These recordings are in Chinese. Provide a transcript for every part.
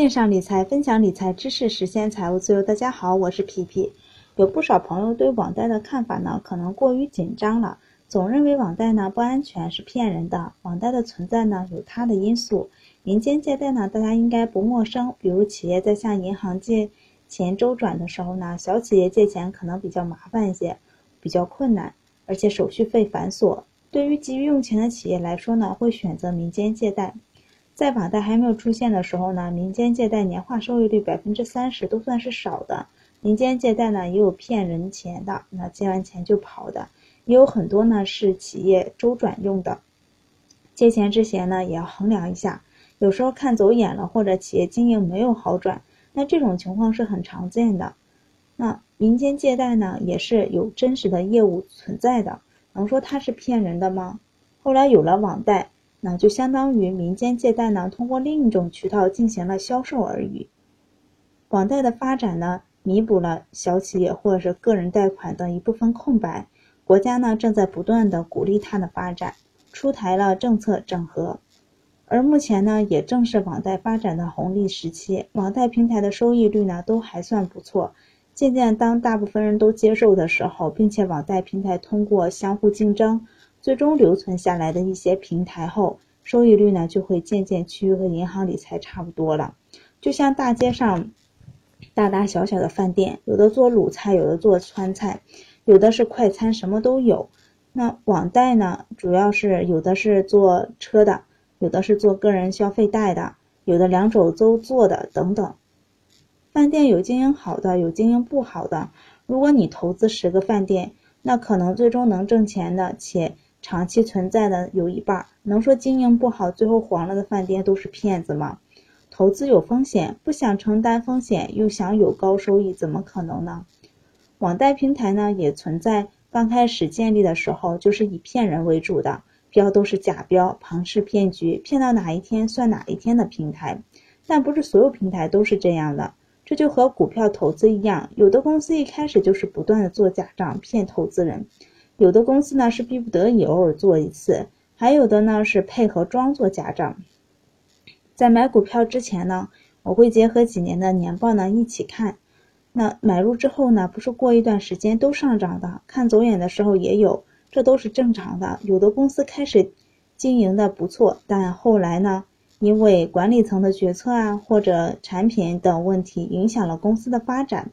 线上理财，分享理财知识，实现财务自由。大家好，我是皮皮。有不少朋友对网贷的看法呢，可能过于紧张了，总认为网贷呢不安全，是骗人的。网贷的存在呢，有它的因素。民间借贷呢，大家应该不陌生。比如企业在向银行借钱周转的时候呢，小企业借钱可能比较麻烦一些，比较困难，而且手续费繁琐。对于急于用钱的企业来说呢，会选择民间借贷。在网贷还没有出现的时候呢，民间借贷年化收益率百分之三十都算是少的。民间借贷呢也有骗人钱的，那借完钱就跑的，也有很多呢是企业周转用的。借钱之前呢也要衡量一下，有时候看走眼了或者企业经营没有好转，那这种情况是很常见的。那民间借贷呢也是有真实的业务存在的，能说它是骗人的吗？后来有了网贷。那就相当于民间借贷呢，通过另一种渠道进行了销售而已。网贷的发展呢，弥补了小企业或者是个人贷款的一部分空白。国家呢，正在不断的鼓励它的发展，出台了政策整合。而目前呢，也正是网贷发展的红利时期，网贷平台的收益率呢，都还算不错。渐渐当大部分人都接受的时候，并且网贷平台通过相互竞争。最终留存下来的一些平台后，收益率呢就会渐渐趋于和银行理财差不多了。就像大街上大大小小的饭店，有的做鲁菜，有的做川菜，有的是快餐，什么都有。那网贷呢，主要是有的是做车的，有的是做个人消费贷的，有的两手都做的等等。饭店有经营好的，有经营不好的。如果你投资十个饭店，那可能最终能挣钱的且长期存在的有一半，能说经营不好最后黄了的饭店都是骗子吗？投资有风险，不想承担风险又想有高收益，怎么可能呢？网贷平台呢也存在，刚开始建立的时候就是以骗人为主的，标都是假标，庞氏骗局，骗到哪一天算哪一天的平台，但不是所有平台都是这样的。这就和股票投资一样，有的公司一开始就是不断的做假账骗投资人。有的公司呢是逼不得已偶尔做一次，还有的呢是配合装作假账。在买股票之前呢，我会结合几年的年报呢一起看。那买入之后呢，不是过一段时间都上涨的，看走眼的时候也有，这都是正常的。有的公司开始经营的不错，但后来呢，因为管理层的决策啊或者产品等问题影响了公司的发展。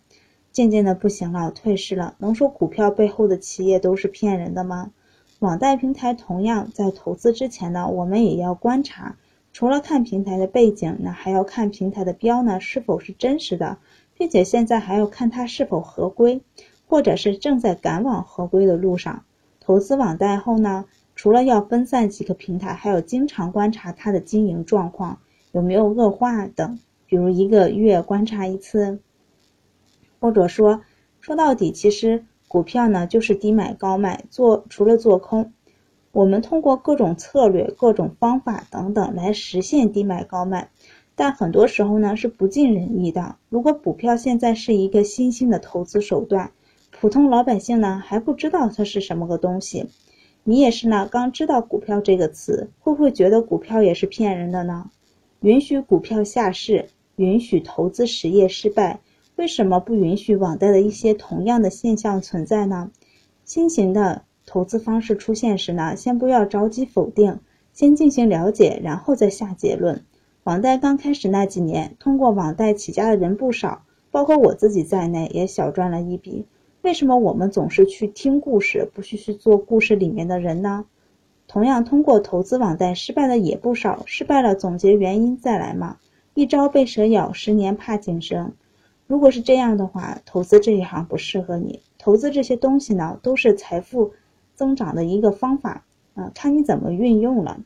渐渐的不行了，退市了。能说股票背后的企业都是骗人的吗？网贷平台同样在投资之前呢，我们也要观察，除了看平台的背景，那还要看平台的标呢是否是真实的，并且现在还要看它是否合规，或者是正在赶往合规的路上。投资网贷后呢，除了要分散几个平台，还要经常观察它的经营状况有没有恶化等，比如一个月观察一次。或者说，说到底，其实股票呢就是低买高卖，做除了做空，我们通过各种策略、各种方法等等来实现低买高卖，但很多时候呢是不尽人意的。如果股票现在是一个新兴的投资手段，普通老百姓呢还不知道它是什么个东西，你也是呢刚知道股票这个词，会不会觉得股票也是骗人的呢？允许股票下市，允许投资实业失败。为什么不允许网贷的一些同样的现象存在呢？新型的投资方式出现时呢，先不要着急否定，先进行了解，然后再下结论。网贷刚开始那几年，通过网贷起家的人不少，包括我自己在内，也小赚了一笔。为什么我们总是去听故事，不去去做故事里面的人呢？同样，通过投资网贷失败的也不少，失败了总结原因再来嘛。一朝被蛇咬，十年怕井绳。如果是这样的话，投资这一行不适合你。投资这些东西呢，都是财富增长的一个方法啊，看你怎么运用了。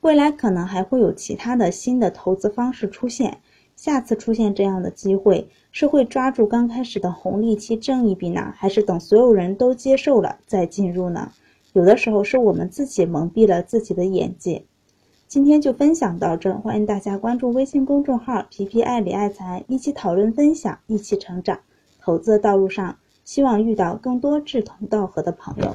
未来可能还会有其他的新的投资方式出现。下次出现这样的机会，是会抓住刚开始的红利期挣一笔呢，还是等所有人都接受了再进入呢？有的时候是我们自己蒙蔽了自己的眼界。今天就分享到这，欢迎大家关注微信公众号“皮皮爱理爱财”，一起讨论分享，一起成长。投资的道路上，希望遇到更多志同道合的朋友。